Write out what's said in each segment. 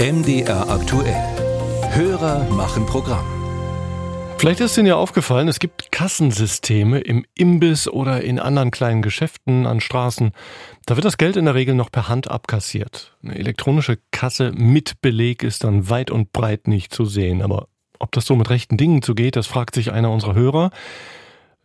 MDR aktuell. Hörer machen Programm. Vielleicht ist Ihnen ja aufgefallen, es gibt Kassensysteme im Imbiss oder in anderen kleinen Geschäften an Straßen. Da wird das Geld in der Regel noch per Hand abkassiert. Eine elektronische Kasse mit Beleg ist dann weit und breit nicht zu sehen. Aber ob das so mit rechten Dingen zugeht, das fragt sich einer unserer Hörer,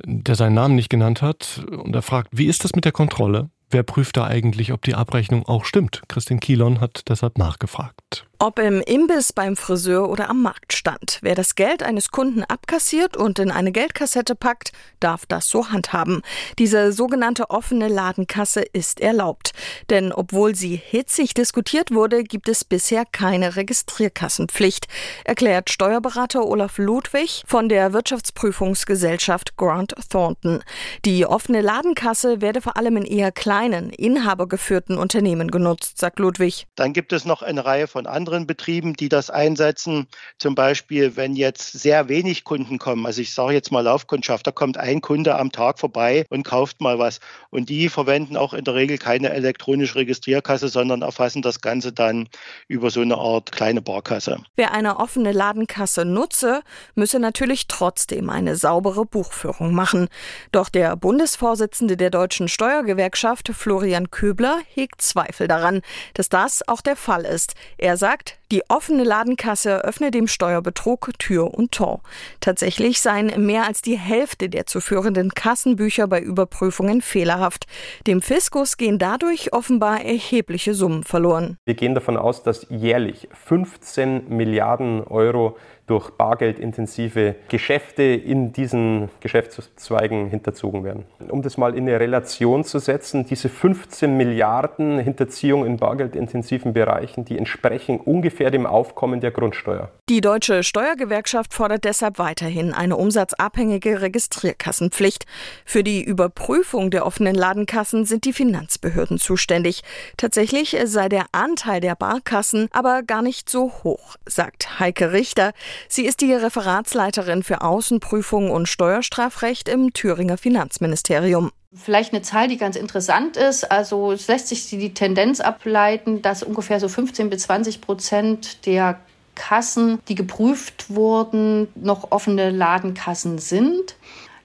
der seinen Namen nicht genannt hat. Und er fragt, wie ist das mit der Kontrolle? Wer prüft da eigentlich, ob die Abrechnung auch stimmt? Christine Kielon hat deshalb nachgefragt. Ob im Imbiss, beim Friseur oder am Marktstand. Wer das Geld eines Kunden abkassiert und in eine Geldkassette packt, darf das so handhaben. Diese sogenannte offene Ladenkasse ist erlaubt. Denn obwohl sie hitzig diskutiert wurde, gibt es bisher keine Registrierkassenpflicht, erklärt Steuerberater Olaf Ludwig von der Wirtschaftsprüfungsgesellschaft Grant Thornton. Die offene Ladenkasse werde vor allem in eher kleinen, inhabergeführten Unternehmen genutzt, sagt Ludwig. Dann gibt es noch eine Reihe von anderen anderen Betrieben, die das einsetzen. Zum Beispiel, wenn jetzt sehr wenig Kunden kommen, also ich sage jetzt mal Laufkundschaft, da kommt ein Kunde am Tag vorbei und kauft mal was. Und die verwenden auch in der Regel keine elektronische Registrierkasse, sondern erfassen das Ganze dann über so eine Art kleine Barkasse. Wer eine offene Ladenkasse nutze, müsse natürlich trotzdem eine saubere Buchführung machen. Doch der Bundesvorsitzende der deutschen Steuergewerkschaft, Florian Köbler, hegt Zweifel daran, dass das auch der Fall ist. Er sagt, die offene Ladenkasse öffne dem Steuerbetrug Tür und Tor. Tatsächlich seien mehr als die Hälfte der zu führenden Kassenbücher bei Überprüfungen fehlerhaft. Dem Fiskus gehen dadurch offenbar erhebliche Summen verloren. Wir gehen davon aus, dass jährlich 15 Milliarden Euro durch bargeldintensive Geschäfte in diesen Geschäftszweigen hinterzogen werden. Um das mal in eine Relation zu setzen, diese 15 Milliarden Hinterziehung in bargeldintensiven Bereichen, die entsprechen ungefähr dem Aufkommen der Grundsteuer. Die Deutsche Steuergewerkschaft fordert deshalb weiterhin eine umsatzabhängige Registrierkassenpflicht. Für die Überprüfung der offenen Ladenkassen sind die Finanzbehörden zuständig. Tatsächlich sei der Anteil der Barkassen aber gar nicht so hoch, sagt Heike Richter. Sie ist die Referatsleiterin für Außenprüfung und Steuerstrafrecht im Thüringer Finanzministerium. Vielleicht eine Zahl, die ganz interessant ist. Also es lässt sich die Tendenz ableiten, dass ungefähr so 15 bis 20 Prozent der Kassen, die geprüft wurden, noch offene Ladenkassen sind.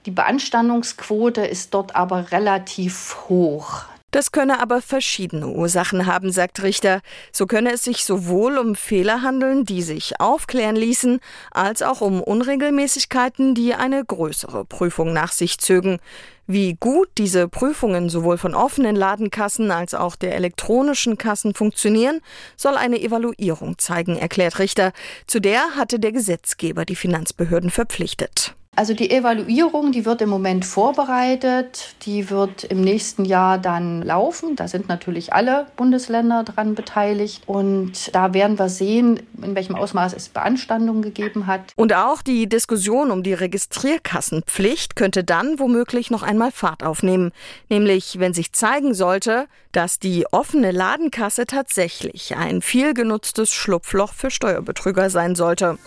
Die Beanstandungsquote ist dort aber relativ hoch. Das könne aber verschiedene Ursachen haben, sagt Richter. So könne es sich sowohl um Fehler handeln, die sich aufklären ließen, als auch um Unregelmäßigkeiten, die eine größere Prüfung nach sich zögen. Wie gut diese Prüfungen sowohl von offenen Ladenkassen als auch der elektronischen Kassen funktionieren, soll eine Evaluierung zeigen, erklärt Richter. Zu der hatte der Gesetzgeber die Finanzbehörden verpflichtet. Also die Evaluierung, die wird im Moment vorbereitet, die wird im nächsten Jahr dann laufen. Da sind natürlich alle Bundesländer dran beteiligt und da werden wir sehen, in welchem Ausmaß es Beanstandungen gegeben hat. Und auch die Diskussion um die Registrierkassenpflicht könnte dann womöglich noch einmal Fahrt aufnehmen, nämlich wenn sich zeigen sollte, dass die offene Ladenkasse tatsächlich ein viel genutztes Schlupfloch für Steuerbetrüger sein sollte.